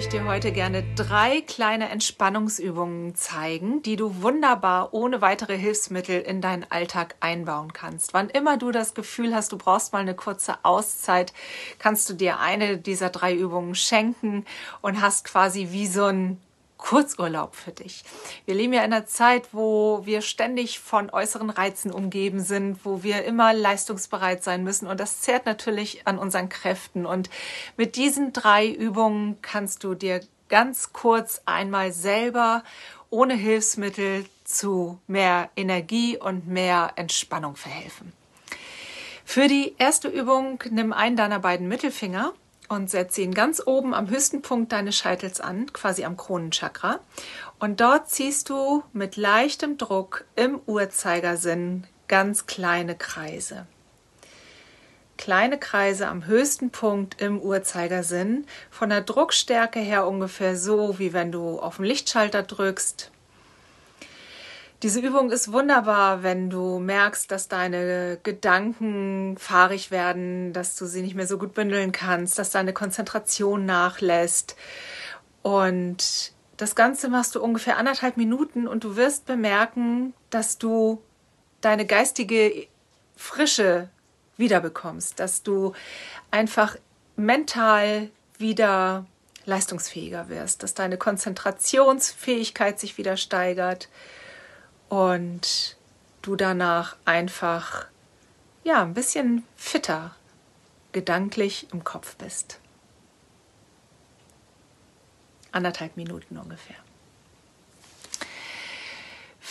Ich dir heute gerne drei kleine Entspannungsübungen zeigen, die du wunderbar ohne weitere Hilfsmittel in deinen Alltag einbauen kannst. Wann immer du das Gefühl hast, du brauchst mal eine kurze Auszeit, kannst du dir eine dieser drei Übungen schenken und hast quasi wie so ein Kurzurlaub für dich. Wir leben ja in einer Zeit, wo wir ständig von äußeren Reizen umgeben sind, wo wir immer leistungsbereit sein müssen und das zehrt natürlich an unseren Kräften. Und mit diesen drei Übungen kannst du dir ganz kurz einmal selber ohne Hilfsmittel zu mehr Energie und mehr Entspannung verhelfen. Für die erste Übung nimm einen deiner beiden Mittelfinger und setze ihn ganz oben am höchsten Punkt deines Scheitels an, quasi am Kronenchakra. Und dort ziehst du mit leichtem Druck im Uhrzeigersinn ganz kleine Kreise. Kleine Kreise am höchsten Punkt im Uhrzeigersinn, von der Druckstärke her ungefähr so, wie wenn du auf den Lichtschalter drückst diese Übung ist wunderbar, wenn du merkst, dass deine Gedanken fahrig werden, dass du sie nicht mehr so gut bündeln kannst, dass deine Konzentration nachlässt. Und das Ganze machst du ungefähr anderthalb Minuten und du wirst bemerken, dass du deine geistige Frische wiederbekommst, dass du einfach mental wieder leistungsfähiger wirst, dass deine Konzentrationsfähigkeit sich wieder steigert und du danach einfach ja ein bisschen fitter gedanklich im Kopf bist. Anderthalb Minuten ungefähr.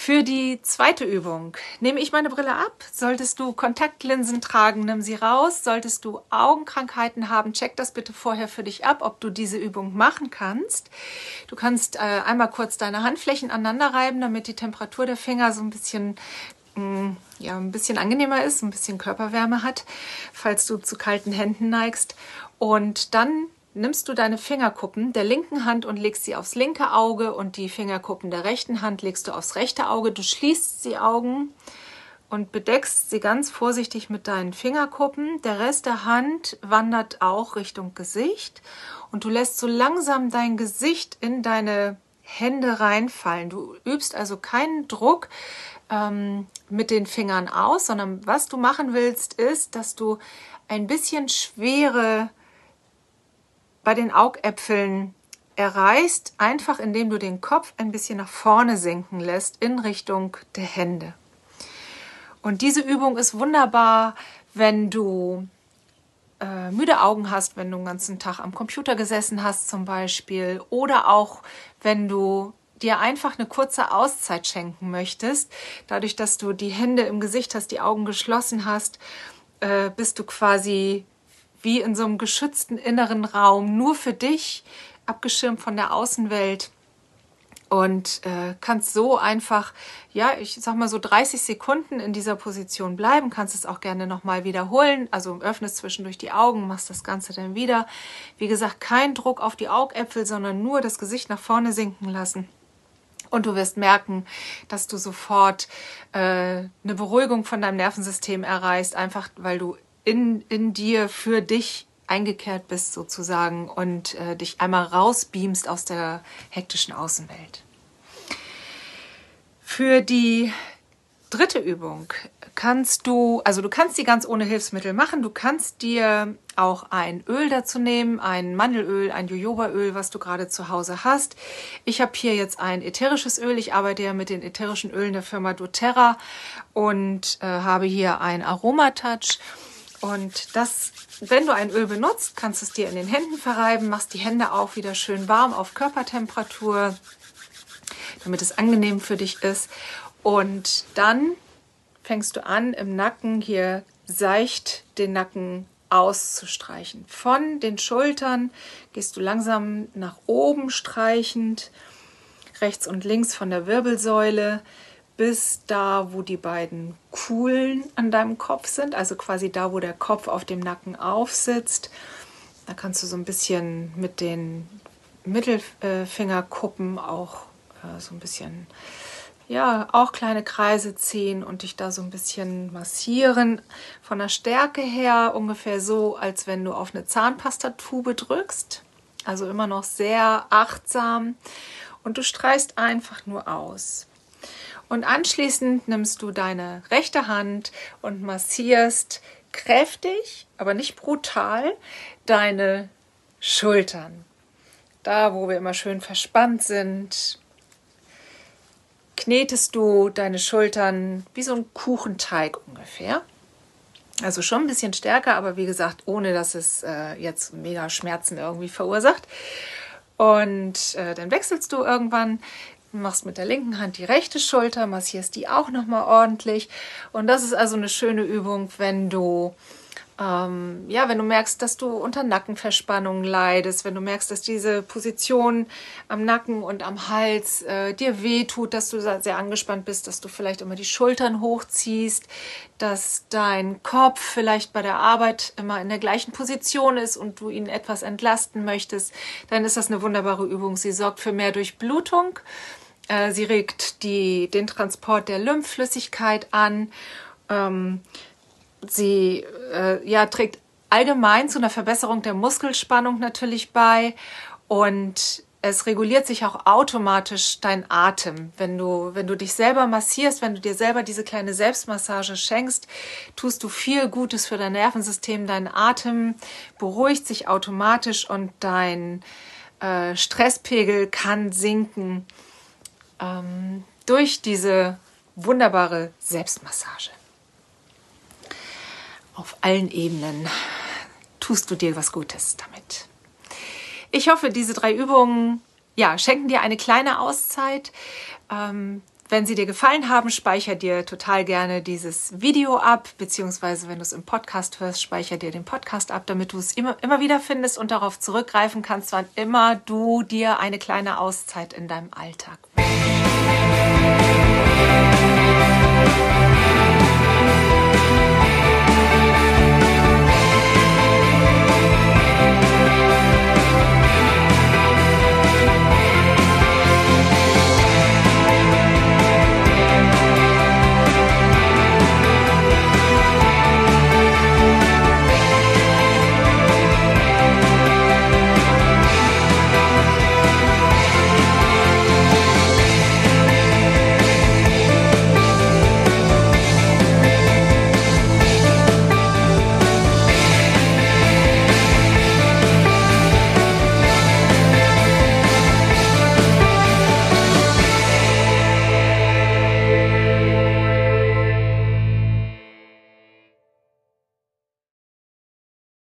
Für die zweite Übung nehme ich meine Brille ab. Solltest du Kontaktlinsen tragen, nimm sie raus. Solltest du Augenkrankheiten haben, check das bitte vorher für dich ab, ob du diese Übung machen kannst. Du kannst äh, einmal kurz deine Handflächen aneinander reiben, damit die Temperatur der Finger so ein bisschen mm, ja, ein bisschen angenehmer ist, ein bisschen Körperwärme hat, falls du zu kalten Händen neigst. Und dann nimmst du deine Fingerkuppen der linken Hand und legst sie aufs linke Auge und die Fingerkuppen der rechten Hand legst du aufs rechte Auge. Du schließt die Augen und bedeckst sie ganz vorsichtig mit deinen Fingerkuppen. Der Rest der Hand wandert auch Richtung Gesicht und du lässt so langsam dein Gesicht in deine Hände reinfallen. Du übst also keinen Druck ähm, mit den Fingern aus, sondern was du machen willst, ist, dass du ein bisschen Schwere bei den Augäpfeln erreichst, einfach indem du den Kopf ein bisschen nach vorne sinken lässt in Richtung der Hände. Und diese Übung ist wunderbar, wenn du äh, müde Augen hast, wenn du den ganzen Tag am Computer gesessen hast zum Beispiel, oder auch wenn du dir einfach eine kurze Auszeit schenken möchtest, dadurch, dass du die Hände im Gesicht hast, die Augen geschlossen hast, äh, bist du quasi wie in so einem geschützten inneren Raum, nur für dich, abgeschirmt von der Außenwelt und äh, kannst so einfach, ja, ich sag mal so 30 Sekunden in dieser Position bleiben, kannst es auch gerne nochmal wiederholen, also öffnest zwischendurch die Augen, machst das Ganze dann wieder. Wie gesagt, kein Druck auf die Augäpfel, sondern nur das Gesicht nach vorne sinken lassen. Und du wirst merken, dass du sofort äh, eine Beruhigung von deinem Nervensystem erreichst, einfach weil du in, in dir für dich eingekehrt bist sozusagen und äh, dich einmal rausbeamst aus der hektischen Außenwelt. Für die dritte Übung kannst du, also du kannst die ganz ohne Hilfsmittel machen. Du kannst dir auch ein Öl dazu nehmen, ein Mandelöl, ein Jojobaöl, was du gerade zu Hause hast. Ich habe hier jetzt ein ätherisches Öl. Ich arbeite ja mit den ätherischen Ölen der Firma doTERRA und äh, habe hier ein Aromatouch. Und das wenn du ein Öl benutzt, kannst du es dir in den Händen verreiben, machst die Hände auch wieder schön warm auf Körpertemperatur, damit es angenehm für dich ist. Und dann fängst du an, im Nacken hier seicht den Nacken auszustreichen. Von den Schultern gehst du langsam nach oben streichend, rechts und links von der Wirbelsäule bis da, wo die beiden Kuhlen an deinem Kopf sind, also quasi da, wo der Kopf auf dem Nacken aufsitzt. Da kannst du so ein bisschen mit den Mittelfingerkuppen auch äh, so ein bisschen ja, auch kleine Kreise ziehen und dich da so ein bisschen massieren. Von der Stärke her ungefähr so, als wenn du auf eine Zahnpastatube drückst. Also immer noch sehr achtsam. Und du streichst einfach nur aus. Und anschließend nimmst du deine rechte Hand und massierst kräftig, aber nicht brutal, deine Schultern. Da, wo wir immer schön verspannt sind, knetest du deine Schultern wie so ein Kuchenteig ungefähr. Also schon ein bisschen stärker, aber wie gesagt, ohne dass es äh, jetzt mega Schmerzen irgendwie verursacht. Und äh, dann wechselst du irgendwann, machst mit der linken Hand die rechte Schulter, massierst die auch nochmal ordentlich. Und das ist also eine schöne Übung, wenn du ähm, ja, wenn du merkst, dass du unter Nackenverspannungen leidest, wenn du merkst, dass diese Position am Nacken und am Hals äh, dir wehtut, dass du sehr angespannt bist, dass du vielleicht immer die Schultern hochziehst, dass dein Kopf vielleicht bei der Arbeit immer in der gleichen Position ist und du ihn etwas entlasten möchtest, dann ist das eine wunderbare Übung. Sie sorgt für mehr Durchblutung. Äh, sie regt die, den Transport der Lymphflüssigkeit an. Ähm, Sie äh, ja, trägt allgemein zu einer Verbesserung der Muskelspannung natürlich bei und es reguliert sich auch automatisch dein Atem. Wenn du, wenn du dich selber massierst, wenn du dir selber diese kleine Selbstmassage schenkst, tust du viel Gutes für dein Nervensystem. Dein Atem beruhigt sich automatisch und dein äh, Stresspegel kann sinken ähm, durch diese wunderbare Selbstmassage auf allen Ebenen tust du dir was Gutes damit. Ich hoffe, diese drei Übungen ja, schenken dir eine kleine Auszeit. Ähm, wenn sie dir gefallen haben, speicher dir total gerne dieses Video ab, beziehungsweise wenn du es im Podcast hörst, speicher dir den Podcast ab, damit du es immer, immer wieder findest und darauf zurückgreifen kannst, wann immer du dir eine kleine Auszeit in deinem Alltag wünschst.